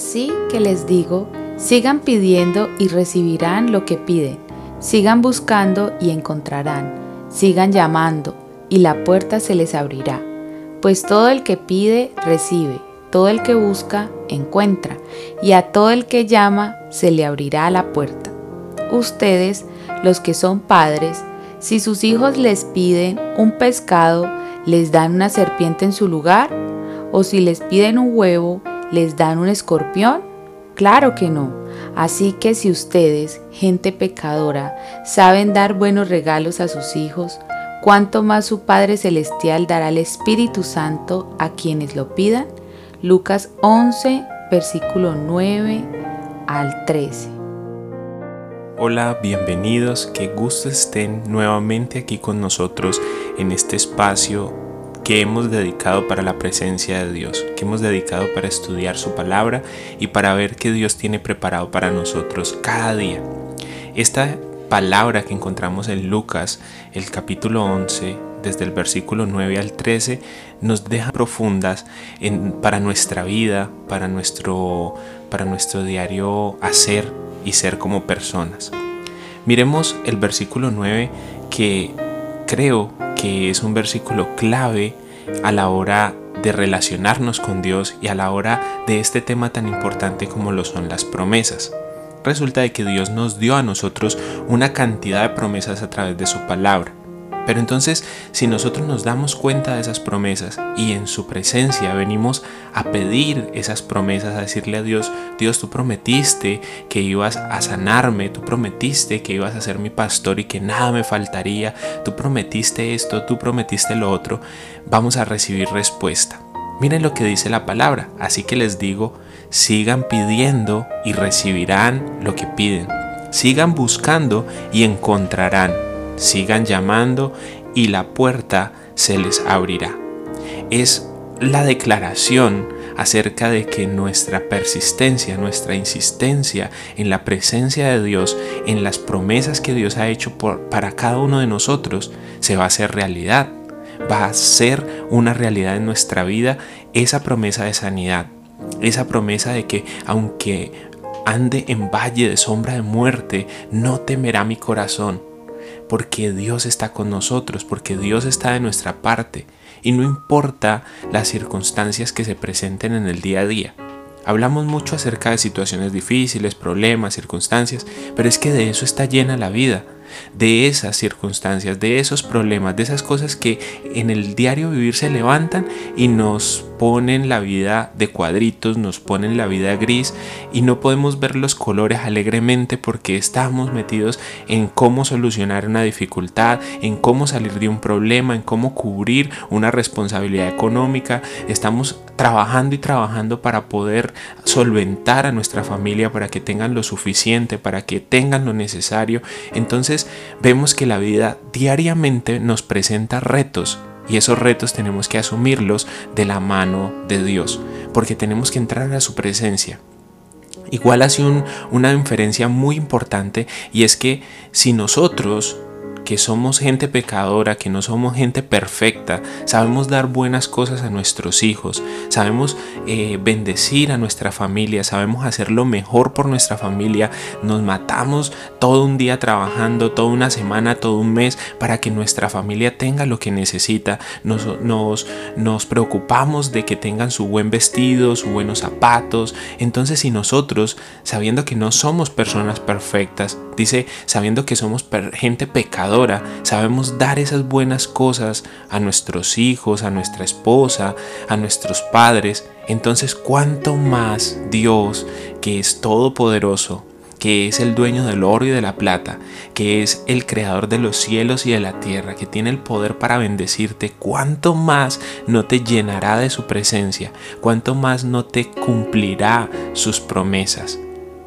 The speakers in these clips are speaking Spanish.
Así que les digo, sigan pidiendo y recibirán lo que piden, sigan buscando y encontrarán, sigan llamando y la puerta se les abrirá. Pues todo el que pide, recibe, todo el que busca, encuentra, y a todo el que llama, se le abrirá la puerta. Ustedes, los que son padres, si sus hijos les piden un pescado, ¿les dan una serpiente en su lugar? ¿O si les piden un huevo, ¿Les dan un escorpión? Claro que no. Así que si ustedes, gente pecadora, saben dar buenos regalos a sus hijos, ¿cuánto más su Padre Celestial dará el Espíritu Santo a quienes lo pidan? Lucas 11, versículo 9 al 13. Hola, bienvenidos, qué gusto estén nuevamente aquí con nosotros en este espacio que hemos dedicado para la presencia de Dios, que hemos dedicado para estudiar su palabra y para ver qué Dios tiene preparado para nosotros cada día. Esta palabra que encontramos en Lucas, el capítulo 11, desde el versículo 9 al 13, nos deja profundas en, para nuestra vida, para nuestro, para nuestro diario hacer y ser como personas. Miremos el versículo 9 que creo que es un versículo clave a la hora de relacionarnos con Dios y a la hora de este tema tan importante como lo son las promesas. Resulta de que Dios nos dio a nosotros una cantidad de promesas a través de su palabra. Pero entonces, si nosotros nos damos cuenta de esas promesas y en su presencia venimos a pedir esas promesas, a decirle a Dios, Dios, tú prometiste que ibas a sanarme, tú prometiste que ibas a ser mi pastor y que nada me faltaría, tú prometiste esto, tú prometiste lo otro, vamos a recibir respuesta. Miren lo que dice la palabra, así que les digo, sigan pidiendo y recibirán lo que piden. Sigan buscando y encontrarán sigan llamando y la puerta se les abrirá. Es la declaración acerca de que nuestra persistencia, nuestra insistencia en la presencia de Dios, en las promesas que Dios ha hecho para cada uno de nosotros, se va a hacer realidad. Va a ser una realidad en nuestra vida esa promesa de sanidad, esa promesa de que aunque ande en valle de sombra de muerte, no temerá mi corazón porque Dios está con nosotros, porque Dios está de nuestra parte y no importa las circunstancias que se presenten en el día a día. Hablamos mucho acerca de situaciones difíciles, problemas, circunstancias, pero es que de eso está llena la vida de esas circunstancias, de esos problemas, de esas cosas que en el diario vivir se levantan y nos ponen la vida de cuadritos, nos ponen la vida gris y no podemos ver los colores alegremente porque estamos metidos en cómo solucionar una dificultad, en cómo salir de un problema, en cómo cubrir una responsabilidad económica. Estamos trabajando y trabajando para poder solventar a nuestra familia, para que tengan lo suficiente, para que tengan lo necesario. Entonces vemos que la vida diariamente nos presenta retos y esos retos tenemos que asumirlos de la mano de Dios, porque tenemos que entrar a su presencia. Igual hace una inferencia muy importante y es que si nosotros que somos gente pecadora, que no somos gente perfecta, sabemos dar buenas cosas a nuestros hijos, sabemos eh, bendecir a nuestra familia, sabemos hacer lo mejor por nuestra familia, nos matamos todo un día trabajando, toda una semana, todo un mes para que nuestra familia tenga lo que necesita, nos, nos, nos preocupamos de que tengan su buen vestido, sus buenos zapatos, entonces si nosotros, sabiendo que no somos personas perfectas, dice, sabiendo que somos gente pecadora, sabemos dar esas buenas cosas a nuestros hijos, a nuestra esposa, a nuestros padres, entonces cuánto más Dios, que es todopoderoso, que es el dueño del oro y de la plata, que es el creador de los cielos y de la tierra, que tiene el poder para bendecirte, cuánto más no te llenará de su presencia, cuánto más no te cumplirá sus promesas.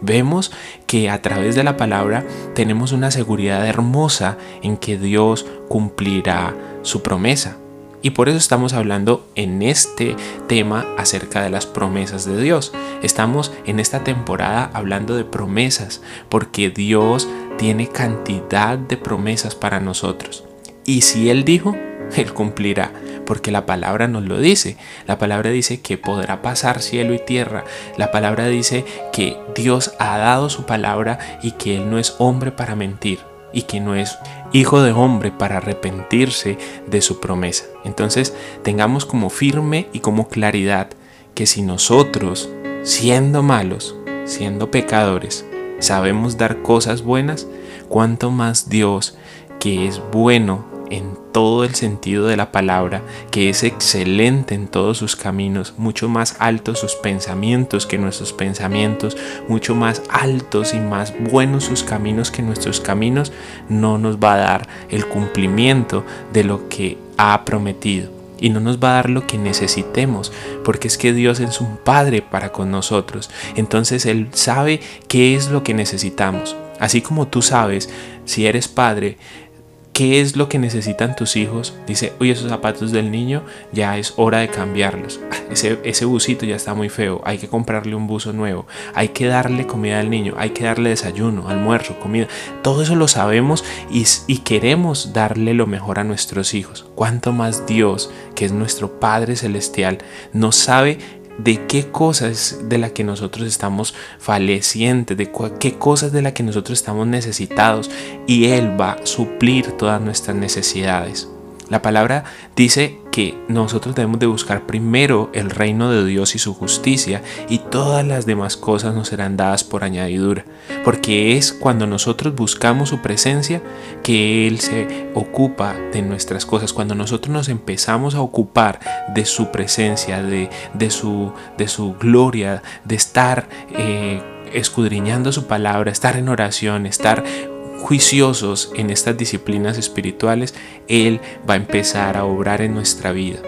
Vemos que a través de la palabra tenemos una seguridad hermosa en que Dios cumplirá su promesa. Y por eso estamos hablando en este tema acerca de las promesas de Dios. Estamos en esta temporada hablando de promesas porque Dios tiene cantidad de promesas para nosotros. Y si Él dijo, Él cumplirá, porque la palabra nos lo dice. La palabra dice que podrá pasar cielo y tierra. La palabra dice que Dios ha dado su palabra y que Él no es hombre para mentir y que no es hijo de hombre para arrepentirse de su promesa. Entonces tengamos como firme y como claridad que si nosotros, siendo malos, siendo pecadores, sabemos dar cosas buenas, cuanto más Dios, que es bueno en todo el sentido de la palabra, que es excelente en todos sus caminos, mucho más altos sus pensamientos que nuestros pensamientos, mucho más altos y más buenos sus caminos que nuestros caminos, no nos va a dar el cumplimiento de lo que ha prometido y no nos va a dar lo que necesitemos, porque es que Dios es un Padre para con nosotros. Entonces Él sabe qué es lo que necesitamos. Así como tú sabes, si eres padre, ¿Qué es lo que necesitan tus hijos? Dice, oye, esos zapatos del niño ya es hora de cambiarlos. Ese, ese busito ya está muy feo. Hay que comprarle un buzo nuevo. Hay que darle comida al niño. Hay que darle desayuno, almuerzo, comida. Todo eso lo sabemos y, y queremos darle lo mejor a nuestros hijos. Cuanto más Dios, que es nuestro Padre Celestial, nos sabe de qué cosas de la que nosotros estamos falecientes, de qué cosas de la que nosotros estamos necesitados y Él va a suplir todas nuestras necesidades. La palabra dice que nosotros debemos de buscar primero el reino de Dios y su justicia y todas las demás cosas nos serán dadas por añadidura, porque es cuando nosotros buscamos su presencia que Él se ocupa de nuestras cosas, cuando nosotros nos empezamos a ocupar de su presencia, de, de, su, de su gloria, de estar... Eh, escudriñando su palabra, estar en oración, estar juiciosos en estas disciplinas espirituales, Él va a empezar a obrar en nuestra vida.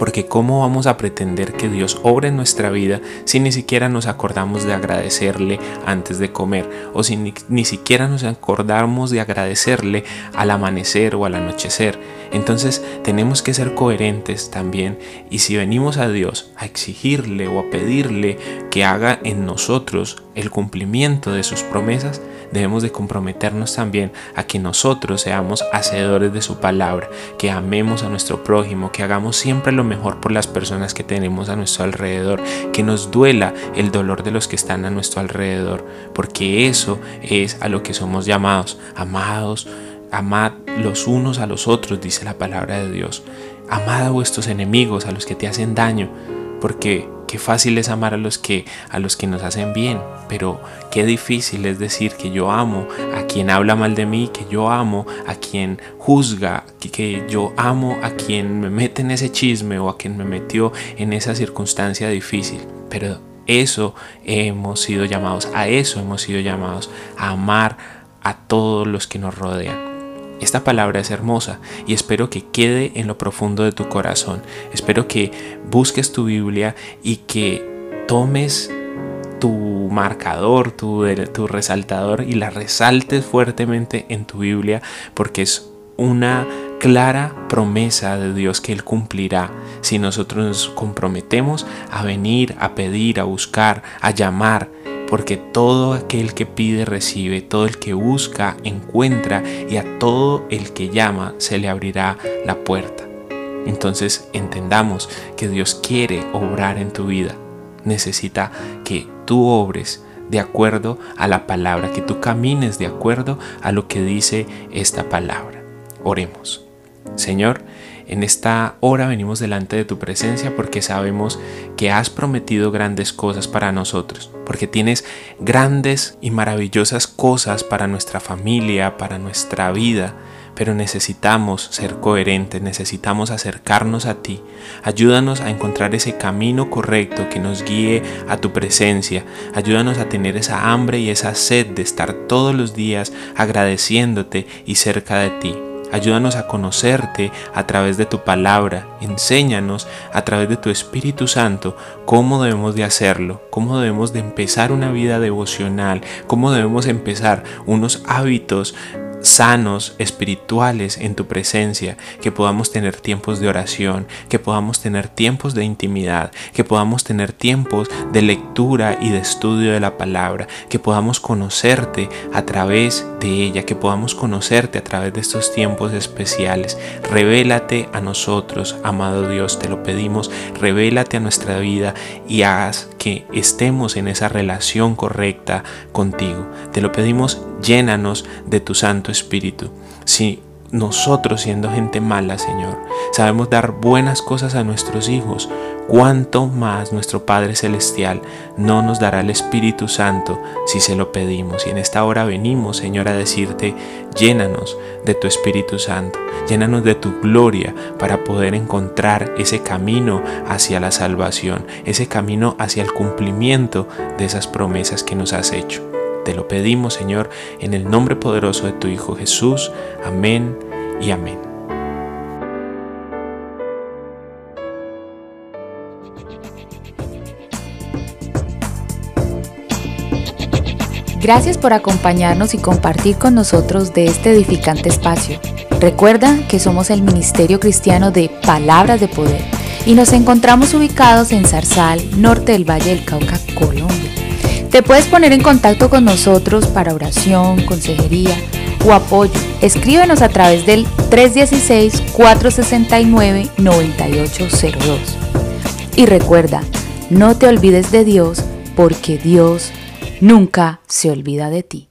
Porque ¿cómo vamos a pretender que Dios obre en nuestra vida si ni siquiera nos acordamos de agradecerle antes de comer? O si ni, siquiera nos acordamos de agradecerle al amanecer o al anochecer. Entonces tenemos que ser coherentes también y si venimos a Dios a exigirle o a pedirle que haga en nosotros el cumplimiento de sus promesas, debemos de comprometernos también a que nosotros seamos hacedores de su palabra, que amemos a nuestro prójimo, que hagamos siempre lo mejor por las personas que tenemos a nuestro alrededor, que nos duela el dolor de los que están a nuestro alrededor, porque eso es a lo que somos llamados, amados, amad los unos a los otros, dice la palabra de Dios. Amad a vuestros enemigos, a los que te hacen daño, porque Qué fácil es amar a los que a los que nos hacen bien, pero qué difícil es decir que yo amo a quien habla mal de mí, que yo amo a quien juzga, que, yo amo a quien me mete en ese chisme o a quien me metió en esa circunstancia difícil. Pero eso hemos sido llamados, a eso hemos sido llamados, a amar a todos los que nos rodean. Esta palabra es hermosa y espero que quede en lo profundo de tu corazón. Espero que busques tu Biblia y que tomes tu marcador, tu, tu resaltador y la resaltes fuertemente en tu Biblia porque es una clara promesa de Dios que Él cumplirá si nosotros nos comprometemos a venir, a pedir, a buscar, a llamar porque todo aquel que pide recibe, todo el que busca encuentra y a todo el que llama se le abrirá la puerta. Entonces entendamos que Dios quiere obrar en tu vida. Necesita que tú obres de acuerdo a la palabra, que tú camines de acuerdo a lo que dice esta palabra. Oremos. Señor, en esta hora venimos delante de tu presencia porque sabemos que has prometido grandes cosas para nosotros, porque tienes grandes y maravillosas cosas para nuestra familia, para nuestra vida, pero necesitamos ser coherentes, necesitamos acercarnos a ti. Ayúdanos a encontrar ese camino correcto que nos guíe a tu presencia. Ayúdanos a tener esa hambre y esa sed de estar todos los días agradeciéndote y cerca de ti. Ayúdanos a conocerte a través de tu palabra. Enséñanos a través de tu Espíritu Santo cómo debemos de hacerlo, cómo debemos de empezar una vida devocional, cómo debemos empezar unos hábitos sanos, espirituales en tu presencia, que podamos tener tiempos de oración, que podamos tener tiempos de intimidad, que podamos tener tiempos de lectura y de estudio de la palabra, que podamos conocerte a través de ella, que podamos conocerte a través de estos tiempos especiales. Revélate a nosotros, amado Dios, te lo pedimos, revélate a nuestra vida y haz que estemos en esa relación correcta contigo. Te lo pedimos, llénanos de tu Santo Espíritu. Si nosotros siendo gente mala, Señor, sabemos dar buenas cosas a nuestros hijos, cuánto más nuestro Padre Celestial no nos dará el Espíritu Santo si se lo pedimos. Y en esta hora venimos, Señor, a decirte, llénanos de tu Espíritu Santo, llénanos de tu gloria para poder encontrar ese camino hacia la salvación, ese camino hacia el cumplimiento de esas promesas que nos has hecho. Te lo pedimos, Señor, en el nombre poderoso de tu Hijo Jesús. Amén y amén. Gracias por acompañarnos y compartir con nosotros de este edificante espacio. Recuerda que somos el Ministerio Cristiano de Palabras de Poder y nos encontramos ubicados en Zarzal, norte del Valle del Cauca, Colombia. Te puedes poner en contacto con nosotros para oración, consejería o apoyo. Escríbenos a través del 316-469-9802. Y recuerda, no te olvides de Dios porque Dios nunca se olvida de ti.